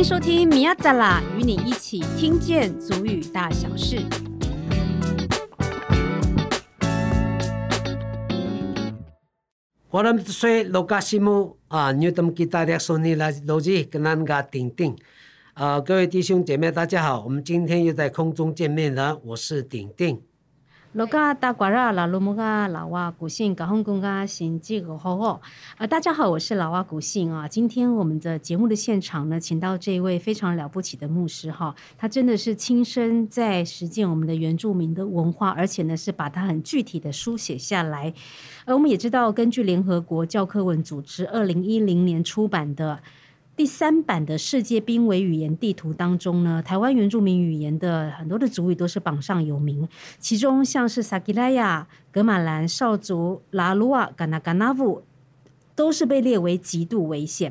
迎收听米亚扎拉，与你一起听见族语大小事。我们说罗嘎西姆啊，你们给大家说你来罗吉跟那个丁丁啊，各位弟兄姐妹大家好，我们今天又在空中见面了，我是丁丁。罗嘎大瓜拉拉罗木嘎老哇古信嘎轰公嘎新吉个好好啊！大家好，我是老哇古信啊。今天我们的节目的现场呢，请到这一位非常了不起的牧师哈，他真的是亲身在实践我们的原住民的文化，而且呢是把它很具体的书写下来。而我们也知道，根据联合国教科文组织二零一零年出版的。第三版的世界濒危语言地图当中呢，台湾原住民语言的很多的族语都是榜上有名，其中像是萨基拉雅、格马兰、少族、拉鲁瓦、嘎纳嘎纳布。都是被列为极度危险。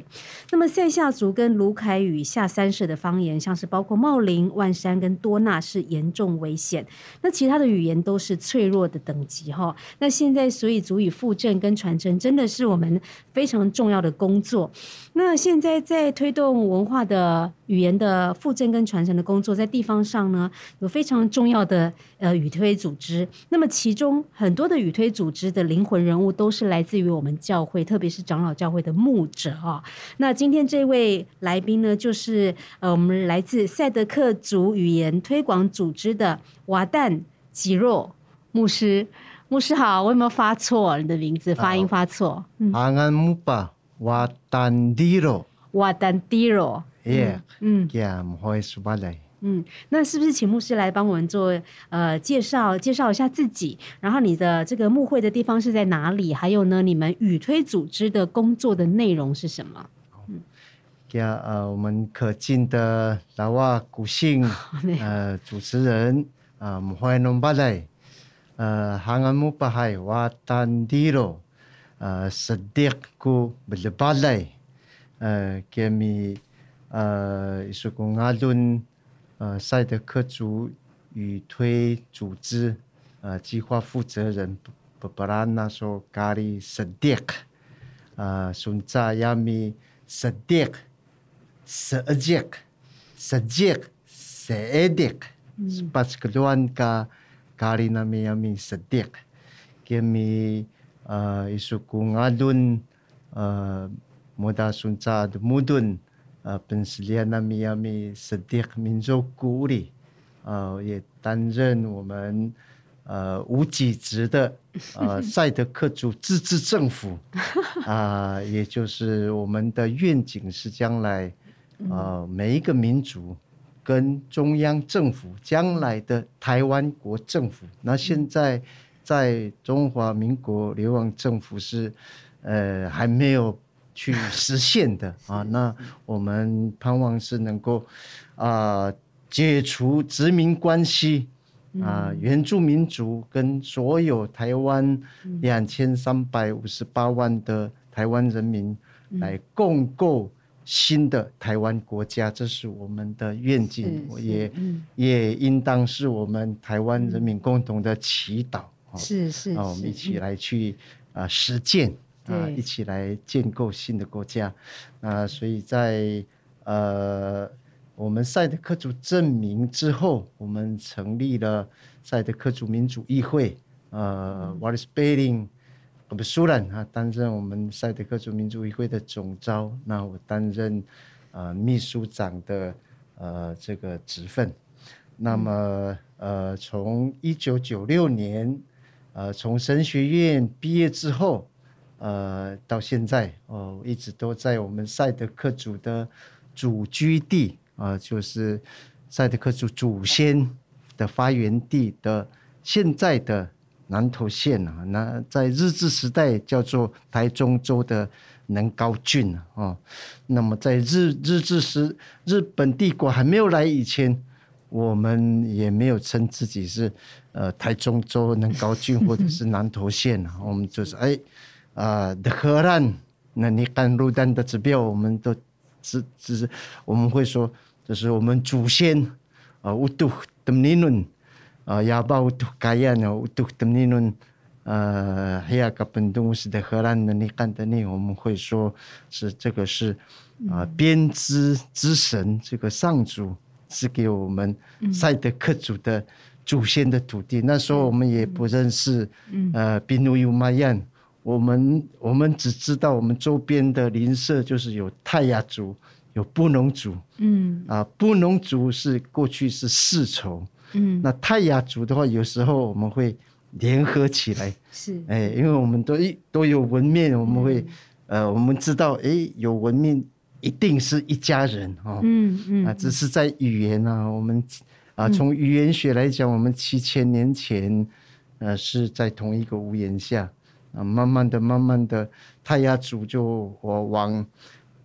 那么塞夏族跟卢凯语下三社的方言，像是包括茂林、万山跟多纳是严重危险。那其他的语言都是脆弱的等级哈。那现在所以族语复振跟传承真的是我们非常重要的工作。那现在在推动文化的语言的复振跟传承的工作，在地方上呢，有非常重要的呃语推组织。那么其中很多的语推组织的灵魂人物都是来自于我们教会，特别是。长老教会的牧者啊，那今天这位来宾呢，就是呃，我们来自赛德克族语言推广组织的瓦旦吉若牧师。牧师好，我有没有发错你的名字？发音发错？阿安木巴瓦旦迪若，瓦旦迪若，耶，嗯，呀，唔好意思，巴来。嗯，那是不是请牧师来帮我们做呃介绍，介绍一下自己？然后你的这个牧会的地方是在哪里？还有呢，你们语推组织的工作的内容是什么？嗯，呀，呃，我们可敬的老瓦古信呃主持人啊，姆怀农巴莱呃，哈安姆巴海瓦丹迪罗呃，斯迪古布勒巴莱呃，给米呃，伊苏公阿伦。呃，赛德克族语推组织呃计划负责人布布拉纳说咖喱斯迪克，呃，孙扎亚米斯迪克，斯迪克，斯迪克，斯迪克，巴斯克乱咖咖喱那米亚米斯迪克，给米呃，伊苏古阿顿呃，莫达孙扎的穆顿。呃，本斯利亚纳米亚米斯迪克民族古里，呃，也担任我们呃无给职的呃赛德克族自治政府 啊、呃，也就是我们的愿景是将来呃每一个民族跟中央政府将来的台湾国政府，那现在在中华民国流亡政府是呃还没有。去实现的。啊，那我们盼望是能够啊解除殖民关系啊，原住民族跟所有台湾两千三百五十八万的台湾人民来共构新的台湾国家，这是我们的愿景，也也应当是我们台湾人民共同的祈祷。是是，啊，我们一起来去啊实践。啊，一起来建构新的国家，啊，所以在呃，我们赛德克族证明之后，我们成立了赛德克族民主议会，呃，瓦里斯贝林，我们苏兰啊担任我们赛德克族民主议会的总召，那我担任呃秘书长的呃这个职分。那么呃，从一九九六年呃从神学院毕业之后。呃，到现在哦，一直都在我们赛德克族的祖居地啊、呃，就是赛德克族祖先的发源地的现在的南投县啊。那在日治时代叫做台中州的南高郡啊、哦。那么在日日治时，日本帝国还没有来以前，我们也没有称自己是呃台中州能高郡或者是南投县啊。我们就是哎。啊，的荷兰，那你看路单的指标，我们都只只是我们会说，就是我们祖先啊，乌杜德尼伦啊，亚巴乌杜盖亚呢，乌杜德尼伦呃，黑亚嘎本东斯的荷兰人，你看的那，我们会说是这个是啊，编织之神，这个上主是给我们赛德克族的祖先的土地。那时候我们也不认识，呃，宾努尤玛 yann，我们我们只知道我们周边的邻舍就是有泰雅族。有布农族，嗯。啊，布农族是过去是世仇，嗯，那泰雅族的话，有时候我们会联合起来，是，哎，因为我们都都有文面，我们会，嗯、呃，我们知道，哎，有文面一定是一家人哦，嗯嗯，啊，只是在语言啊，我们啊，从语言学来讲，我们七千年前，呃，是在同一个屋檐下，啊，慢慢的、慢慢的，泰雅族就我往。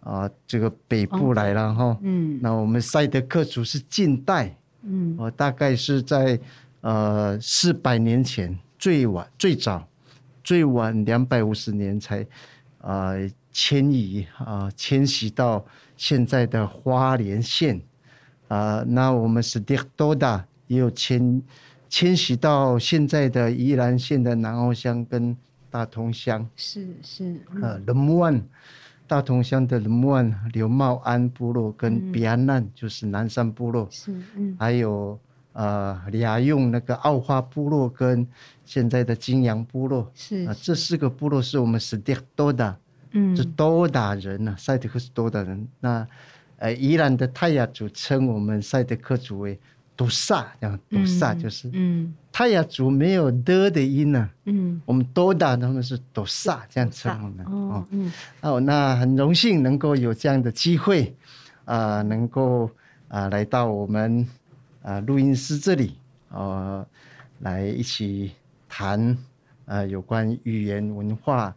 啊，这个北部来了哈，嗯，那我们赛德克族是近代，嗯，我大概是在呃四百年前最晚最早最晚两百五十年才啊、呃、迁移啊迁徙到现在的花莲县。啊、呃，那我们是迪多达也有迁迁徙到现在的宜兰县的南澳乡跟大同乡，是是，呃，龙木湾。大同乡的木安刘茂安部落跟比安难就是南山部落，是嗯，还有呃俩用那个奥花部落跟现在的金阳部落，是啊，这四个部落是我们史蒂多的，嗯，是多达人呐，赛德克斯多达人。那呃宜兰的泰雅族称我们赛德克族为。杜萨，这样读萨就是，嗯，泰雅族没有的的音呢，嗯，我们多达他们是读萨这样称呼的，哦，嗯，哦，那很荣幸能够有这样的机会，啊、呃，能够啊、呃、来到我们啊录音室这里，呃，来一起谈呃有关语言文化。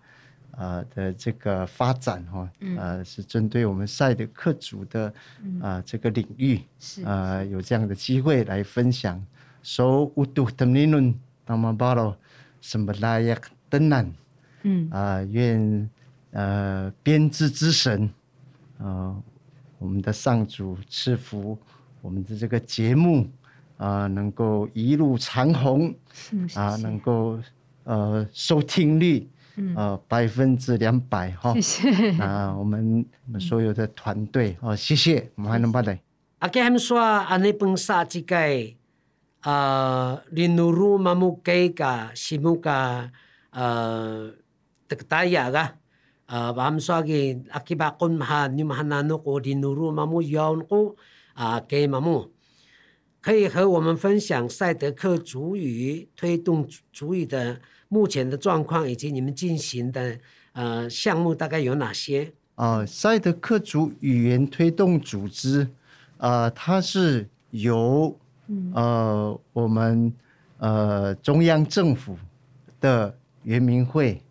啊、呃、的这个发展哈，呃是针对我们赛的克族的啊、呃、这个领域，啊、呃、有这样的机会来分享。So utuh temninun tamabalo semblayak tenan，嗯啊愿呃编织之神啊、呃、我们的上主赐福我们的这个节目啊、呃、能够一路长虹啊、呃、能够呃收听率。呃，百分之两百哈，谢谢啊，我们我们所有的团队哦，谢谢，我们还能办的。阿给他们说，阿那本沙这个啊，林努鲁马木给个西木个呃，这个大雅个呃，把他们说给阿基巴昆哈，你们还拿那个林努鲁马木要那个啊，给马木可以和我们分享赛德克族语推动族语的。目前的状况以及你们进行的呃项目大概有哪些？啊、呃，赛德克族语言推动组织，啊、呃，它是由呃我们呃中央政府的原民会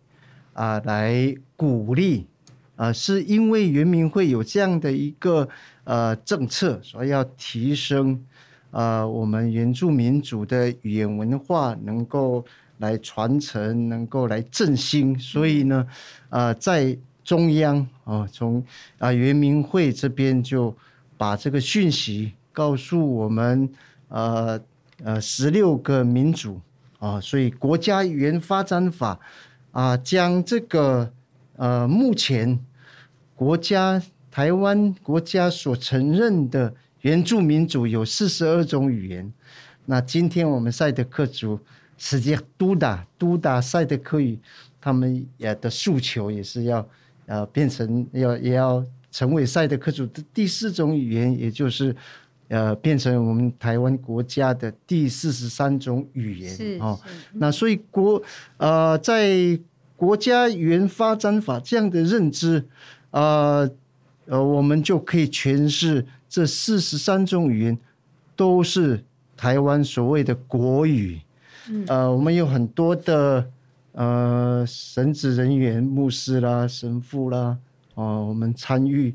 啊、呃、来鼓励啊、呃，是因为原民会有这样的一个呃政策，所以要提升啊、呃、我们原住民族的语言文化能够。来传承，能够来振兴，所以呢，呃，在中央啊、呃，从啊、呃、原民会这边就把这个讯息告诉我们，呃呃十六个民族啊、呃，所以国家语言发展法啊、呃，将这个呃目前国家台湾国家所承认的原住民族有四十二种语言，那今天我们赛德克族。实际督达督达赛德克语，他们也的诉求也是要，呃，变成要也要成为赛德克族的第四种语言，也就是，呃，变成我们台湾国家的第四十三种语言哦。那所以国呃，在国家语言发展法这样的认知，呃呃，我们就可以诠释这四十三种语言都是台湾所谓的国语。呃，我们有很多的呃神职人员、牧师啦、神父啦，哦、呃，我们参与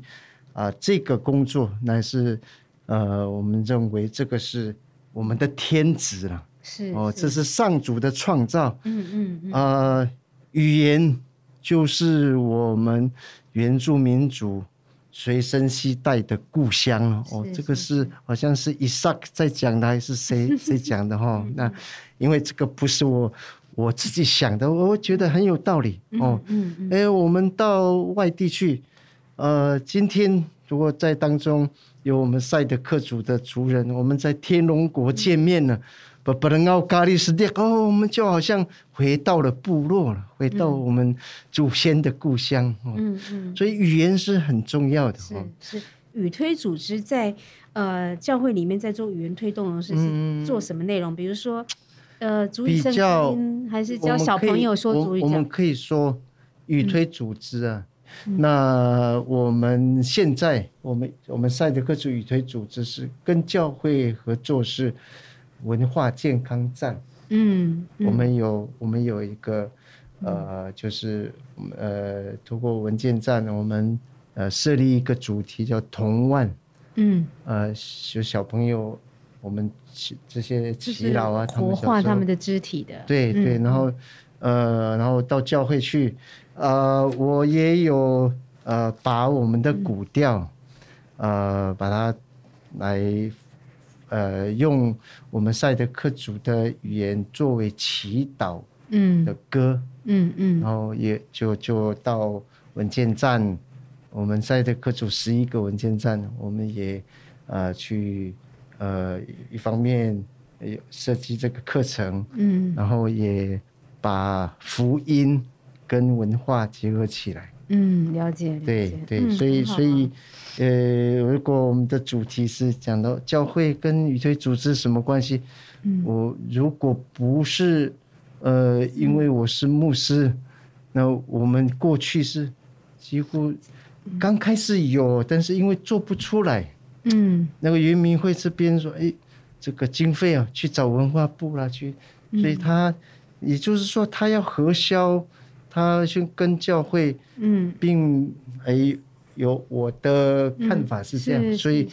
啊、呃、这个工作，乃是呃我们认为这个是我们的天职了。是哦、呃，这是上主的创造。嗯嗯嗯。呃，语言就是我们原住民族随身携带的故乡哦，这个是好像是伊萨克在讲的，还是谁 谁讲的哈？那因为这个不是我我自己想的，我觉得很有道理哦。嗯嗯。哎，我们到外地去，呃，今天如果在当中有我们赛德克族的族人，我们在天龙国见面了。不不能奥咖喱斯蒂哦，我们就好像回到了部落了，回到我们祖先的故乡。嗯嗯，所以语言是很重要的。是是，语推组织在呃教会里面在做语言推动的是是做什么内容？比如说呃，主语圣经还是教小朋友说主语？我们可以说语推组织啊。那我们现在我们我们赛德克族语推组织是跟教会合作是。文化健康站，嗯，嗯，我们有我们有一个，呃，就是呃，通过文件站，我们呃设立一个主题叫童万，嗯，呃，有小朋友，我们这些祈老啊，活化他们的肢体的，对对，然后呃，然后到教会去，呃，我也有呃把我们的古调，呃，把它来。呃，用我们赛德克族的语言作为祈祷的歌，嗯嗯，然后也就就到文件站，我们赛德克族十一个文件站，我们也呃去呃一方面设计这个课程，嗯，然后也把福音跟文化结合起来，嗯，了解，了解。对对，所以所以。呃，如果我们的主题是讲到教会跟语推组织什么关系，嗯，我如果不是呃，因为我是牧师，嗯，那我们过去是几乎刚开始有，但是因为做不出来，嗯，那个渔民会这边说，哎，这个经费啊，去找文化部啦，去，所以他也就是说他要核销，他去跟教会，嗯，并哎。有我的看法是这样，所以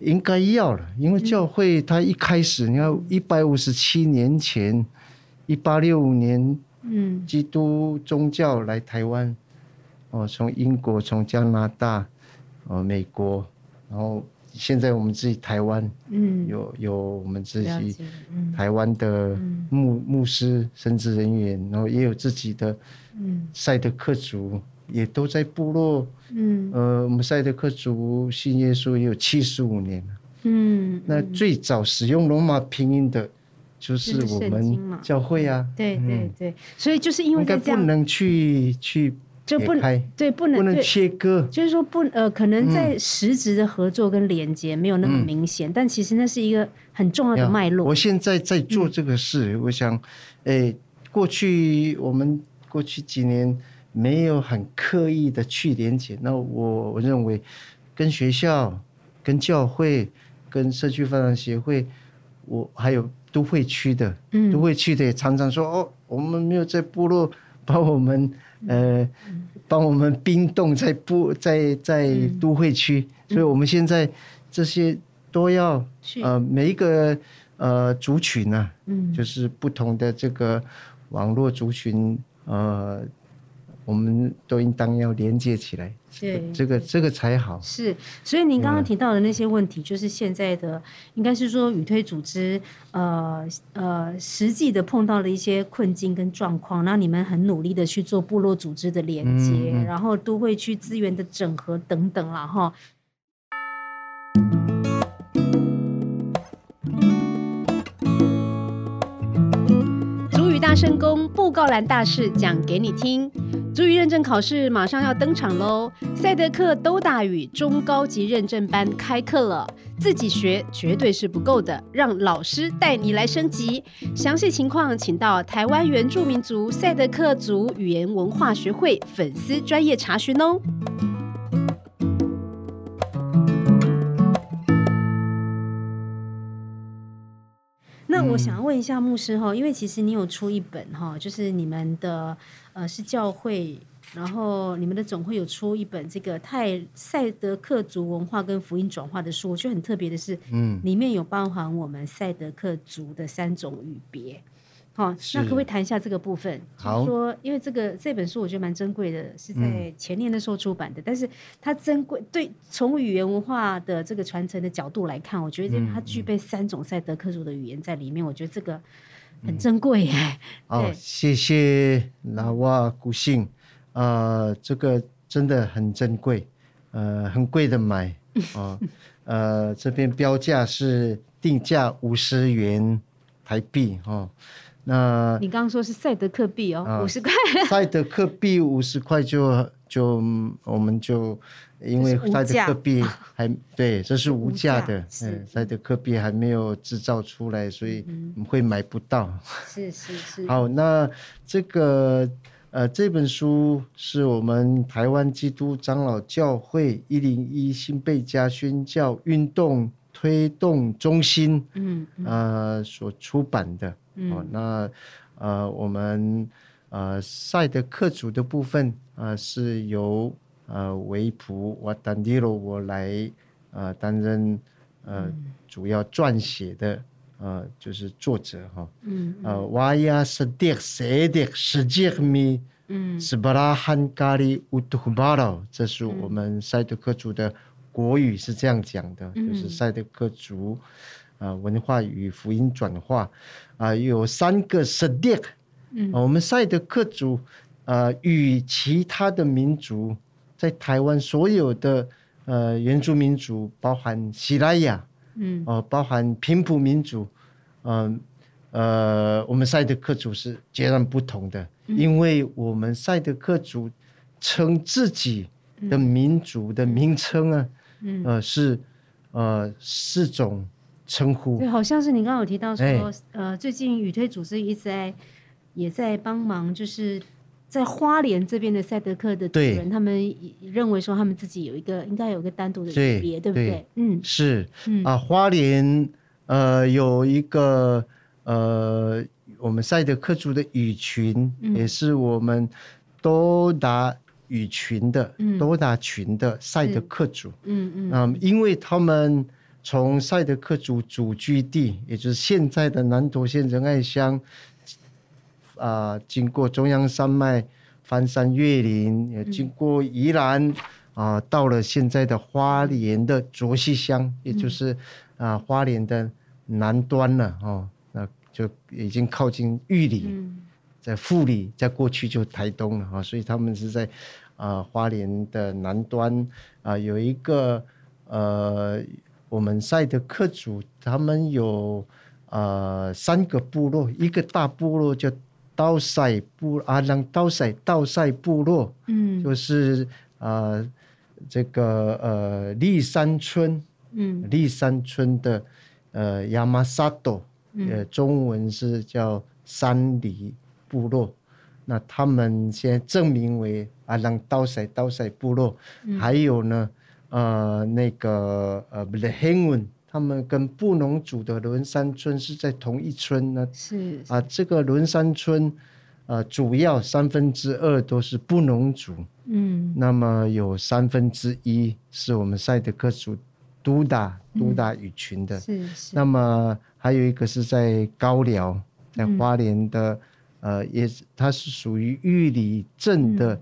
应该要了，因为教会它一开始，你看一百五十七年前，一八六五年，嗯，基督宗教来台湾，哦，从英国、从加拿大、哦，美国，然后现在我们自己台湾，嗯，有有我们自己台湾的牧牧师、神职人员，然后也有自己的，嗯，赛德克族。也都在部落，嗯，呃，我们赛德克族信耶稣也有七十五年。了，嗯，那最早使用罗马拼音的，就是我们教会啊，对对对，所以就是因为应该不能去去就不能对不能不能切割，就是说不呃，可能在实质的合作跟连接没有那么明显，但其实那是一个很重要的脉络。我现在在做这个事，我想，哎，过去我们过去几年。没有很刻意的去连接，那我我认为，跟学校、跟教会、跟社区发展协会，我还有都会区的，嗯，都会区的也常常说哦，我们没有在部落把我们呃，帮我们冰冻在部在在都会区，所以我们现在这些都要呃每一个呃族群呢，嗯，就是不同的这个网络族群呃。我们都应当要连接起来，对，这个这个才好。是，所以您刚刚提到的那些问题，就是现在的，应该是说语推组织，呃呃，实际的碰到了一些困境跟状况，那你们很努力的去做部落组织的连接，嗯、然后都会去资源的整合等等了哈。大声公布告栏大事讲给你听。足语认证考试马上要登场喽！赛德克都大语中高级认证班开课了，自己学绝对是不够的，让老师带你来升级。详细情况请到台湾原住民族赛德克族语言文化学会粉丝专业查询哦。那我想要问一下牧师哈，因为其实你有出一本哈，就是你们的。呃，是教会，然后你们的总会有出一本这个泰赛德克族文化跟福音转化的书，我觉得很特别的是，嗯，里面有包含我们赛德克族的三种语别，好，那可不可以谈一下这个部分？好，就是、说因为这个这本书我觉得蛮珍贵的，是在前年的时候出版的，嗯、但是它珍贵对从语言文化的这个传承的角度来看，我觉得它具备三种赛德克族的语言在里面，我觉得这个很珍贵耶。好、嗯，谢谢拉瓦古信，呃，这个真的很珍贵，呃，很贵的买啊，呃，这边标价是定价五十元台币哦。那你刚刚说是赛德克币哦，五十块。赛德克币五十块就就我们就因为赛德克币还对，这是无价的，嗯，赛德克币还没有制造出来，所以会买不到。是是是。好，那这个呃这本书是我们台湾基督长老教会一零一新贝加宣教运动推动中心嗯呃所出版的。哦，那呃，我们呃赛德克族的部分呃是由呃维普瓦丹迪罗我来呃担任呃主要撰写的呃就是作者哈，嗯，呃瓦亚斯迪塞迪斯杰米，嗯，斯巴拉汉咖喱乌图巴罗，这是我们赛德克族的国语是这样讲的，就是赛德克族。啊，文化与福音转化，啊，有三个 Sadiq，嗯，我们赛德克族，呃，与其他的民族，在台湾所有的呃原住民族，包含喜拉雅，嗯，哦、呃，包含平埔民族，嗯、呃，呃，我们赛德克族是截然不同的，嗯、因为我们赛德克族称自己的民族的名称啊，嗯，呃，是呃四种。称呼。对，好像是你刚刚有提到说，欸、呃，最近语推组织一直在也在帮忙，就是在花莲这边的赛德克的主人，他们认为说他们自己有一个应该有一个单独的语别，对，对不对？嗯，是，嗯。啊，花莲呃有一个呃我们赛德克族的语群，嗯、也是我们多达语群的、嗯、多达群的赛德克族，嗯嗯，嗯，因为他们。从赛德克族祖居地，也就是现在的南投县仁爱乡，啊、呃，经过中央山脉翻山越岭，也经过宜兰，啊、呃，到了现在的花莲的卓溪乡，也就是啊、呃、花莲的南端了哦，那就已经靠近玉里，在富里，在过去就台东了啊，所以他们是在啊、呃、花莲的南端啊、呃，有一个呃。我们赛德克族，他们有呃三个部落，一个大部落叫刀塞部阿朗刀塞刀塞部落，嗯，就是呃这个呃立山村，嗯，立山村的呃亚马萨多，呃中文是叫山里部落，那他们现在正名为阿朗刀塞刀塞部落，嗯、还有呢。呃，那个呃，不是黑文，他们跟布农族的伦山村是在同一村呢。是啊，这个伦山村，呃，主要三分之二都是布农族。嗯，那么有三分之一是我们赛德克族都达都达语群的。是是。那么还有一个是在高寮，在花莲的，呃，也是它是属于玉里镇的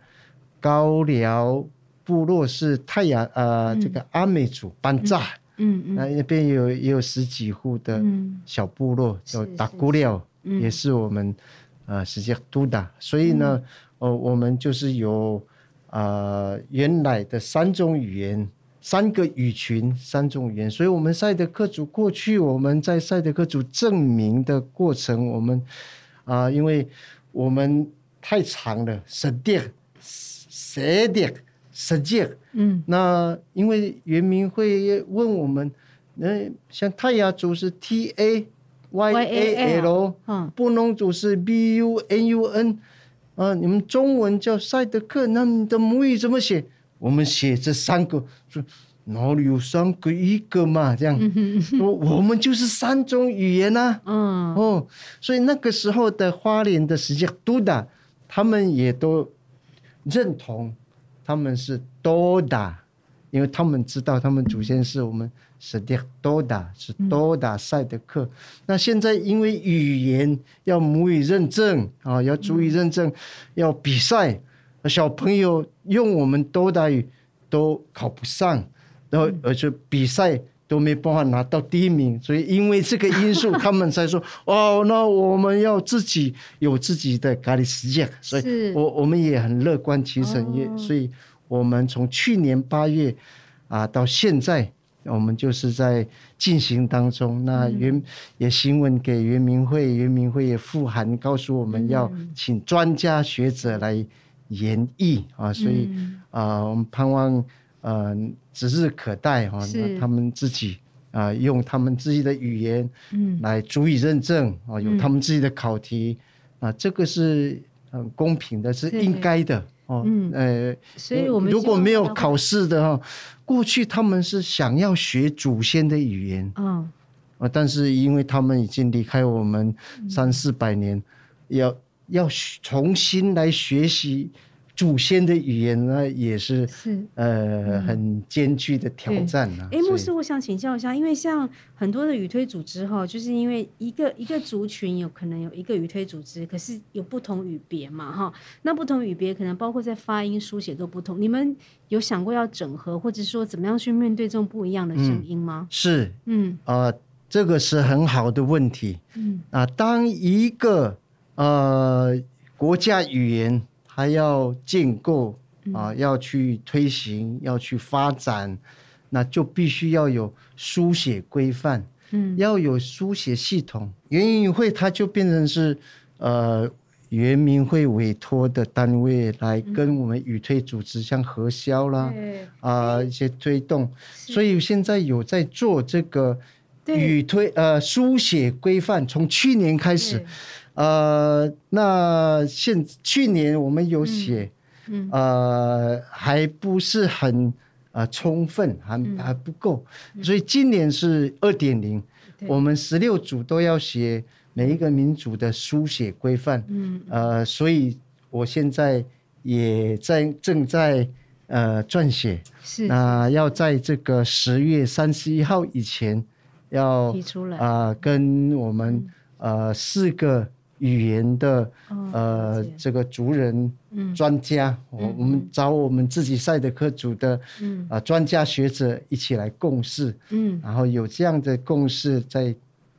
高寮。部落是太阳呃，这个阿美族班扎，嗯嗯，那那边有也有十几户的小部落，叫达古廖，也是我们呃实际都达，所以呢，哦，我们就是有呃原来的三种语言，三个语群，三种语言，所以我们赛德克族过去我们在赛德克族证明的过程，我们啊，因为我们太长了，舍迪舍迪。实际，嗯，那因为原民会问我们，那像泰雅族是 T A Y A L，嗯，布农族是 B U N U N，啊，你们中文叫赛德克，那你的母语怎么写？我们写这三个，说哪里有三个一个嘛？这样，嗯、哼说我们就是三种语言呐、啊，嗯，哦，所以那个时候的花莲的实际都的，他们也都认同。他们是多达，因为他们知道他们祖先是我们史迪多达，是多达赛德克。嗯、那现在因为语言要母语认证啊，要族语认证，嗯、要比赛，小朋友用我们多达语都考不上，然后而且比赛都没办法拿到第一名，所以因为这个因素，他们才说 哦，那我们要自己有自己的咖喱世界，所以我我们也很乐观其成，也所以。我们从去年八月啊到现在，我们就是在进行当中。那原也询问给原明会，原明会也复函告诉我们要请专家学者来研议啊，所以啊，我们盼望呃指日可待哈。那他们自己啊用他们自己的语言嗯来足以认证啊，有他们自己的考题啊，这个是很公平的，是应该的。哦，嗯，呃，所以我们如果没有考试的哈，过去他们是想要学祖先的语言，嗯，啊，但是因为他们已经离开我们三四百年，要要重新来学习。祖先的语言呢，也是是呃很艰巨的挑战呢。哎，牧师，我想请教一下，因为像很多的语推组织哈，就是因为一个一个族群有可能有一个语推组织，可是有不同语别嘛哈。那不同语别可能包括在发音、书写都不同。你们有想过要整合，或者说怎么样去面对这种不一样的声音吗？嗯、是，嗯啊、呃，这个是很好的问题。嗯啊，当一个呃国家语言。还要建构啊，要去推行，要去发展，那就必须要有书写规范，嗯，要有书写系统。原民会它就变成是呃原民会委托的单位来跟我们语推组织，像核销啦啊一些推动，所以现在有在做这个语推呃书写规范，从去年开始。呃，那现去年我们有写，嗯，嗯呃，还不是很呃充分，还还不够，嗯、所以今年是二点零，我们十六组都要写每一个民族的书写规范，嗯，呃，所以我现在也在正在呃撰写，是，那要在这个十月三十一号以前要提出来啊、呃，跟我们呃四个。语言的呃，这个族人专家，我我们找我们自己赛德克族的啊专家学者一起来共事，嗯，然后有这样的共识再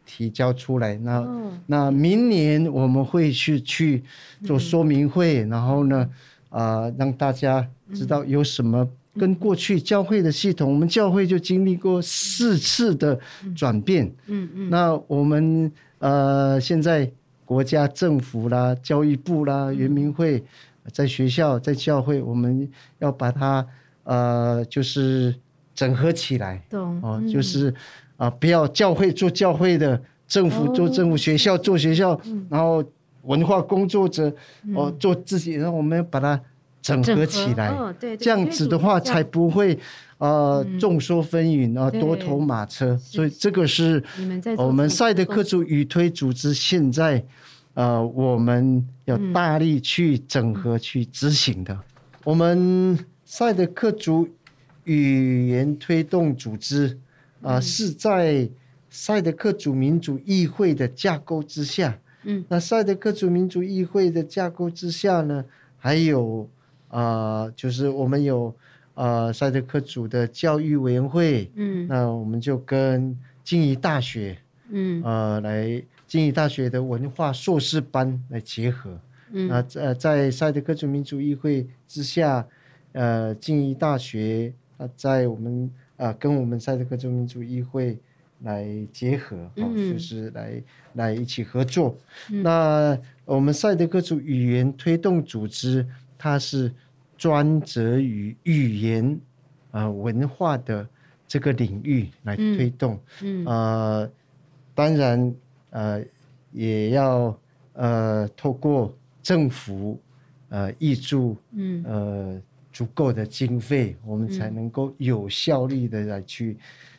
提交出来。那那明年我们会去去做说明会，然后呢啊让大家知道有什么跟过去教会的系统，我们教会就经历过四次的转变，嗯嗯，那我们呃现在。国家政府啦，教育部啦，原民会，在学校，在教会，我们要把它呃，就是整合起来。懂哦，就是啊，不要教会做教会的，政府做政府，学校做学校，然后文化工作者哦做自己，然后我们把它整合起来。这样子的话才不会。呃，众说纷纭啊，多头马车，所以这个是我们赛德克族语推组织现在呃，我们要大力去整合、去执行的。我们赛德克族语言推动组织啊，是在赛德克族民主议会的架构之下。嗯，那赛德克族民主议会的架构之下呢，还有啊，就是我们有。呃，赛德克族的教育委员会，嗯，那我们就跟静宜大学，嗯，呃，来静宜大学的文化硕士班来结合，嗯，那呃，在赛德克族民族议会之下，呃，静宜大学啊，在我们啊、呃，跟我们赛德克族民族议会来结合，好、嗯，就是来来一起合作。嗯、那我们赛德克族语言推动组织，它是。专责于语言啊、呃、文化的这个领域来推动，嗯，嗯。呃，当然呃也要呃透过政府呃挹注，嗯。呃足够的经费，我们才能够有效率的来去、嗯、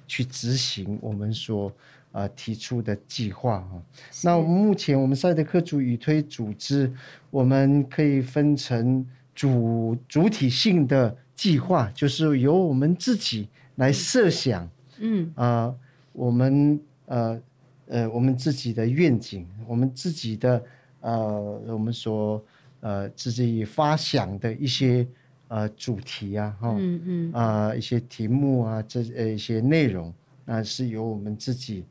去执行我们所呃提出的计划哈。是那目前我们赛德克族语推组织，我们可以分成。主主体性的计划，就是由我们自己来设想，嗯啊、呃，我们呃呃我们自己的愿景，我们自己的呃我们所呃自己发想的一些呃主题啊，哈、哦，嗯嗯啊、呃、一些题目啊，这呃一些内容，那是由我们自己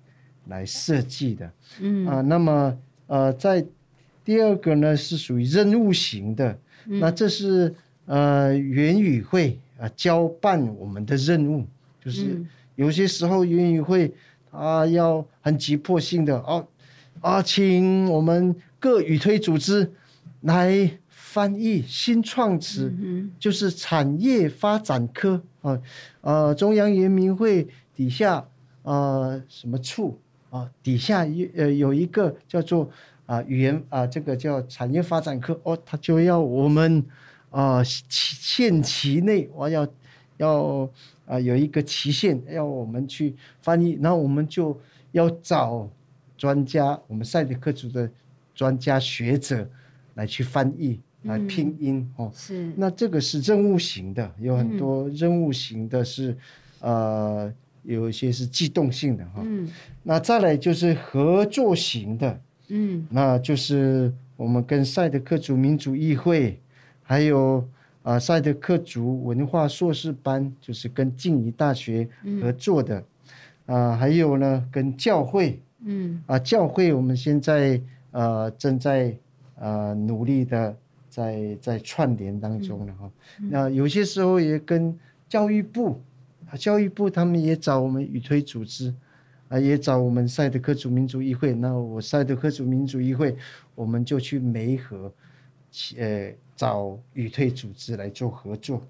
来设计的，嗯。啊、呃，那么呃在第二个呢是属于任务型的，嗯。那这是呃原语会啊、呃、交办我们的任务，就是嗯。有些时候原语会啊要很急迫性的哦啊，请我们各语推组织来翻译新创词，嗯就是产业发展科。啊呃中央人民会底下呃什么处啊底下有呃有一个叫做。啊，语言啊，这个叫产业发展科哦，他就要我们啊限期内，我要要啊有一个期限，要我们去翻译，然后我们就要找专家，我们赛德克族的专家学者来去翻译，来拼音、嗯、哦。是，那这个是任务型的，有很多任务型的是，嗯、呃，有一些是机动性的哈。嗯。那再来就是合作型的。嗯，那就是我们跟赛德克族民主议会，还有啊赛德克族文化硕士班，就是跟静宜大学合作的，嗯、啊，还有呢跟教会，嗯，啊教会我们现在呃正在呃努力的在在串联当中了哈，嗯、那有些时候也跟教育部，啊教育部他们也找我们语推组织。啊，也找我们赛德克族民族议会，那我赛德克族民族议会，我们就去梅河，呃，找语推组织来做合作。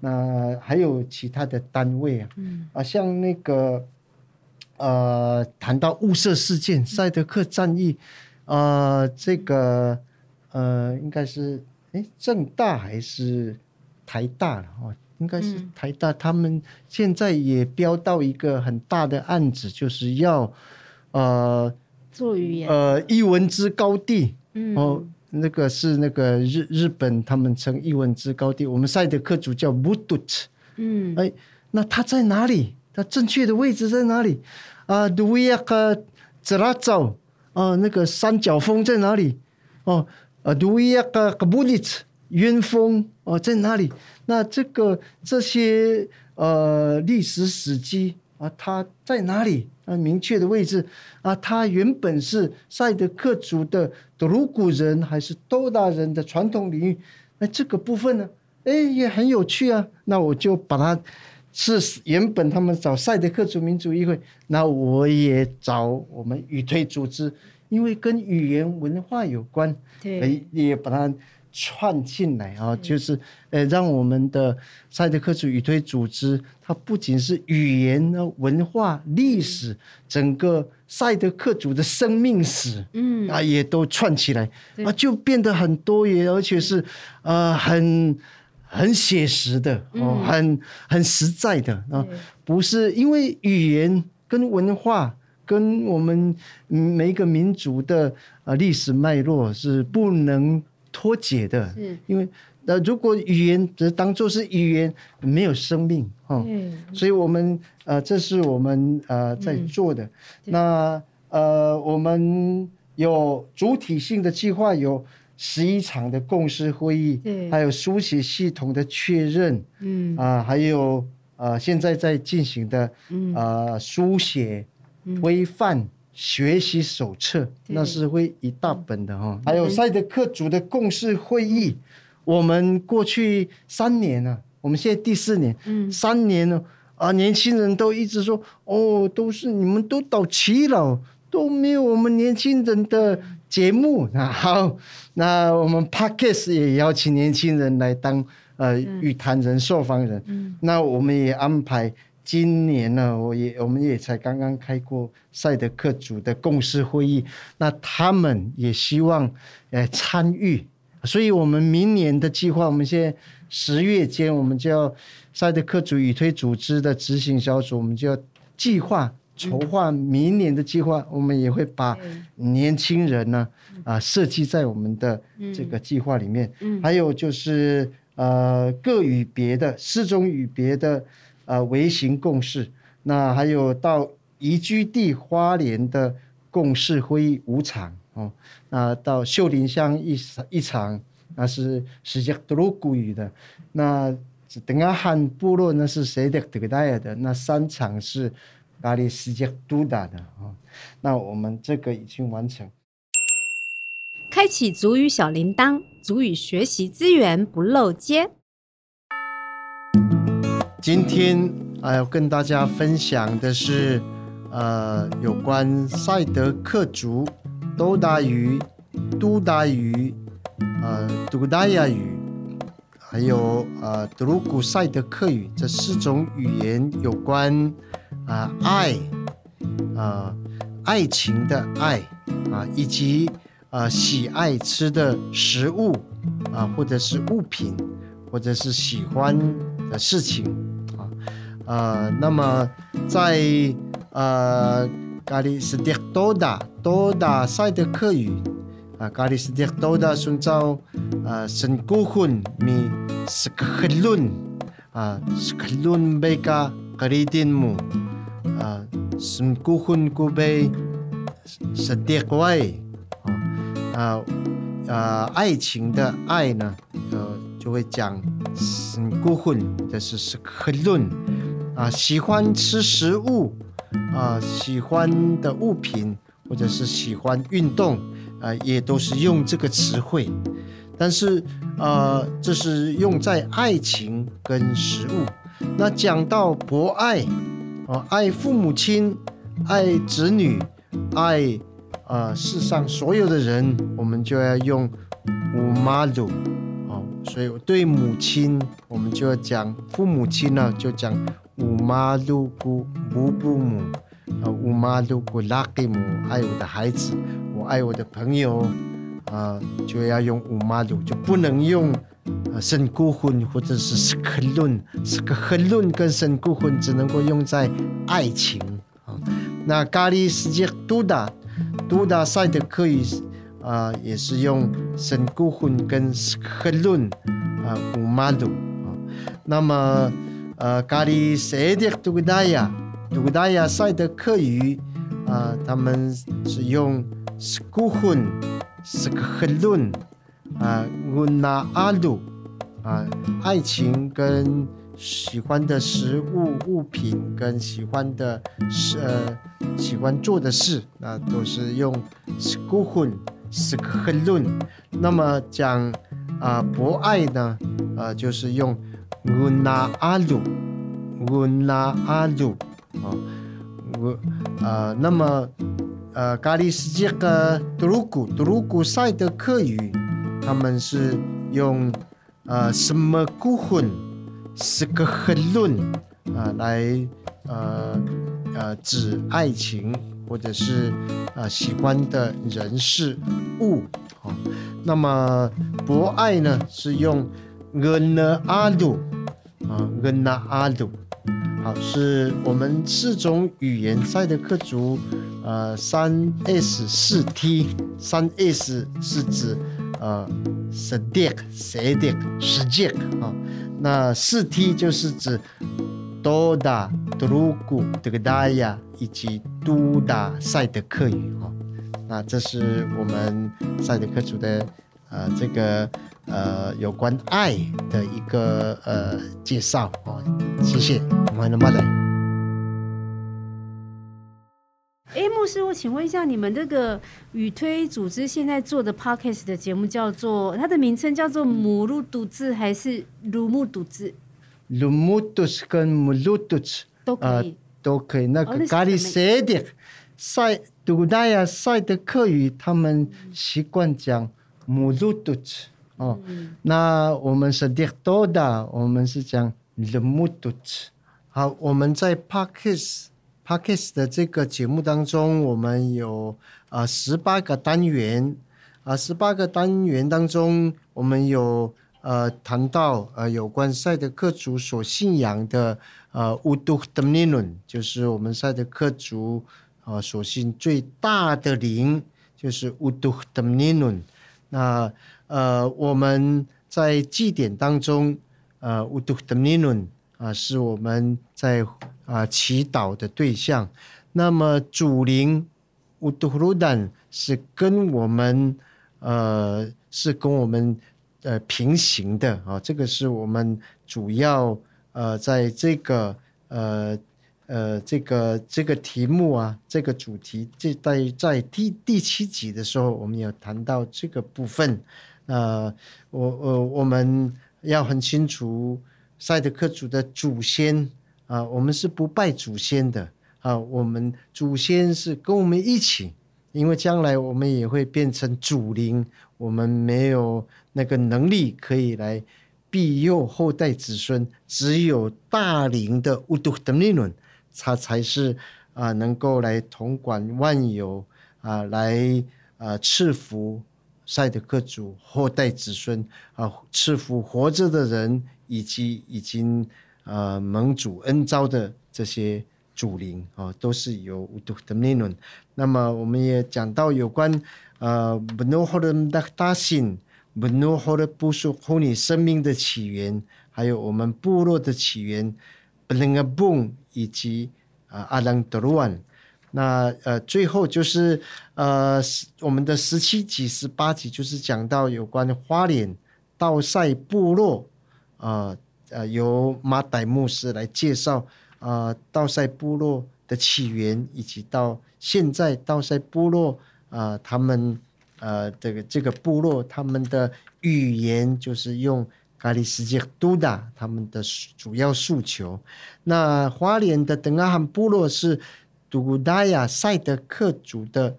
那还有其他的单位啊，嗯，啊，像那个，呃，谈到雾社事件、赛德克战役，呃，这个，呃，应该是，哎，政大还是台大了哦。应该是台大，他们现在也标到一个很大的案子，就是要，呃，做语言，呃，艺文之高地，嗯，哦，那个是那个日日本他们称艺文之高地，我们赛德克族叫 Mudut，嗯，哎，那它在哪里？它正确的位置在哪里？啊，杜伊亚克兹拉州，啊，那个三角峰在哪里？哦，啊，杜伊亚克卡布里茨。云峰哦，在哪里？那这个这些呃历史史迹啊，它在哪里？啊，明确的位置啊，它原本是赛德克族的德鲁古人还是多达人的传统领域？那这个部分呢，哎，也很有趣啊。那我就把它是原本他们找赛德克族民族议会，那我也找我们语推组织，因为跟语言文化有关，对，也把它。串进来啊，就是呃，让我们的赛德克族语推组织，它不仅是语言、文化、历史，整个赛德克族的生命史，嗯。啊，也都串起来啊，就变得很多元，而且是呃很很写实的哦，很很实在的啊，不是因为语言跟文化跟我们每一个民族的呃历史脉络是不能。脱节的，是。因为那如果语言只当做是语言，没有生命哈，嗯、所以我们呃，这是我们呃在做的。嗯、那呃，我们有主体性的计划，有十一场的共识会议，对。还有书写系统的确认，嗯。啊、呃，还有呃现在在进行的嗯。呃书写规范。嗯学习手册那是会一大本的哈，还有赛德克族的共识会议，我们过去三年了，我们现在第四年，嗯，三年了啊，年轻人都一直说哦，都是你们都到齐了，都没有我们年轻人的节目。那 好，那我们 Podcast 也邀请年轻人来当呃语谈人、受访人，嗯，那我们也安排。今年呢，我也我们也才刚刚开过赛德克组的共识会议，那他们也希望呃参与，所以我们明年的计划，我们现在十月间，我们就要赛德克组语推组织的执行小组，我们就要计划筹划明年的计划，我们也会把年轻人呢啊设计在我们的这个计划里面，还有就是呃各与别的四种语别的呃微型共识。那还有到移居地花莲的共识会议五场哦，那到秀林乡一一场，那是史杰德鲁古语的。那等下汉部落那是谁的德代的？那三场是咖哩史杰都达的啊。那我们这个已经完成。开启足语小铃铛，足语学习资源不漏接。今天啊，要跟大家分享的是，呃，有关赛德克族、都达语、都达语、呃，都达亚语，还有呃，德鲁古赛德克语这四种语言有关啊、爱，啊、爱情的爱啊、以及。啊、呃，喜爱吃的食物啊、或者是物品，或者是喜欢的事情啊，呃，那么在呃咖哩史迪多达多达赛德克语啊，咖哩史迪多达顺照啊，神古混米斯克伦啊，斯克伦贝卡格里丁姆啊，神古混古贝史迪怪。啊，呃，爱情的爱呢，呃，就会讲是孤魂，这是是克伦啊，喜欢吃食物啊，喜欢的物品或者是喜欢运动啊，也都是用这个词汇。但是呃，这是用在爱情跟食物。那讲到博爱啊，爱父母亲，爱子女，爱。啊，世上所有的人，我们就要用五马鲁，所以对母亲，我们就要讲父母亲呢，就讲五马鲁古母布母，啊，五马鲁古拉给母，爱我的孩子，我爱我的朋友，啊，就要用五马鲁，就不能用啊神孤魂或者是斯克伦，斯克伦跟神孤魂只能够用在爱情啊，那咖喱世界都大。都达赛德克语啊、也是用神古混跟斯克伦啊五马鲁啊。那么呃，咖哩赛德都达亚都达亚赛德克语啊、他们是用斯古混斯克伦啊乌纳阿鲁啊，爱情跟。喜欢的食物、物品跟喜欢的事呃喜欢做的事，那都是用 skuhun skhlun。那么讲啊、博爱呢，啊、就是用 guna alu guna alu 啊，我呃那么呃咖哩世界的德鲁古德鲁古赛德克语，他们是用呃什么 kuhun 是个很论啊，来呃呃指爱情或者是啊、呃、喜欢的人事物啊。那么博爱呢是用恩纳阿鲁啊恩纳阿鲁，好，是我们四种语言赛的克族呃三 S 四 T 三 S 是指呃 Sadik Sadik Sijek 啊。那四 T 就是指多达、德鲁古、德格达亚以及都达赛德克语哈。那这是我们赛德克族的呃这个呃有关爱的一个呃介绍啊。谢谢，欢迎大家。哎，牧师，我请问一下，你们这个语推组织现在做的 Podcast 的节目叫做它的名称叫做母鲁独自还是鲁木独自？鲁木独自跟母鲁独自都可以、呃，都可以。那个咖哩赛德赛都达亚赛德克语，他们习惯讲母鲁独自哦。嗯、那我们是迪多达，我们是讲鲁木独自。好，我们在 Podcast。Podcast 的这个节目当中，我们有啊十八个单元啊，十八个单元当中，我们有呃谈到呃有关赛德克族所信仰的呃乌都德尼伦，就是我们赛德克族啊所信最大的灵，就是乌都德尼伦。那呃我们在祭典当中，呃，乌都德尼伦啊，是我们在啊祈祷的对象。那么主灵乌都鲁丹是跟我们呃是跟我们呃平行的啊，这个是我们主要呃在这个呃呃这个这个题目啊，这个主题，这在在第第七集的时候，我们有谈到这个部分。呃，我我我们要很清楚，赛德克族的祖先啊、我们是不拜祖先的啊、我们祖先是跟我们一起，因为将来我们也会变成祖灵，我们没有那个能力可以来庇佑后代子孙，只有大灵的乌都德尼伦，他才是啊、能够来统管万有啊、来啊赐福。赛德克族后代子孙啊，赐福活着的人，以及已经呃蒙主恩召的这些主灵啊，都是由乌都德尼伦。那么我们也讲到有关呃布诺霍的大信，布诺霍的部属后你生命的起源，还有我们部落的起源，布林阿蹦以及啊阿朗德鲁安。那呃，最后就是呃，我们的十七集、十八集就是讲到有关花莲道赛部落，呃呃，由马代牧师来介绍呃道赛部落的起源，以及到现在道赛部落呃他们呃这个这个部落他们的语言就是用咖喱世界都达他们的主要诉求。那花莲的登阿罕部落是。杜古达亚赛德克族的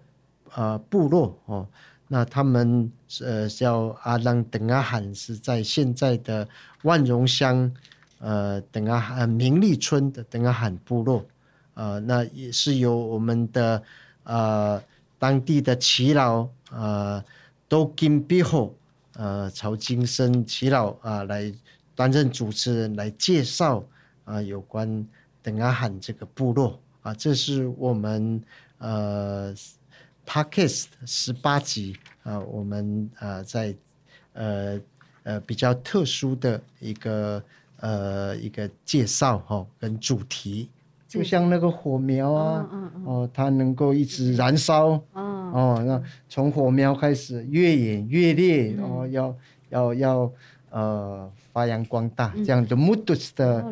呃部落哦，那他们呃叫阿朗登阿罕，是在现在的万荣乡呃等阿罕明利村的等阿罕部落，呃，那也是由我们的呃当地的耆老呃都金比后呃曹金生耆老啊、来担任主持人来介绍啊、有关等阿罕这个部落。啊，这是我们呃 Podcast 十八集啊，我们呃在呃呃比较特殊的一个呃一个介绍哈、跟主题，就像那个火苗啊，嗯哦，它能够一直燃烧，嗯、哦，那从火苗开始越演越烈，嗯、哦，要要要呃。发扬光大，这样的木都斯的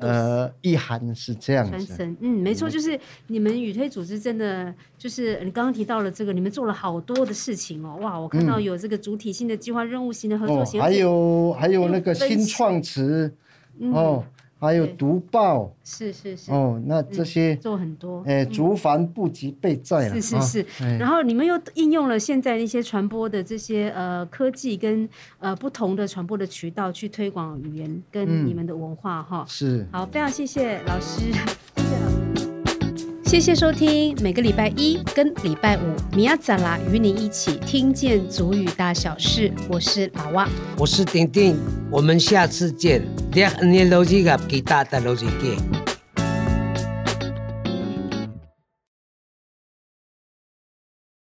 呃意涵是这样子。嗯，没错，就是你们语推组织真的就是你刚刚提到了这个，你们做了好多的事情哦，哇，我看到有这个主体性的计划、任务型的合作型、哦，还有还有那个新创词哦。还有读报，是是是。哦，那这些、嗯、做很多，哎，竹繁不及备载了，是是是。哦、然后你们又应用了现在一些传播的这些呃科技跟呃不同的传播的渠道去推广语言跟你们的文化哈。嗯哦、是，好，非常谢谢老师，谢谢老师。谢谢收听，每个礼拜一跟礼拜五，米娅扎拉与你一起听见足语大小事。我是老蛙，我是丁丁，我们下次见。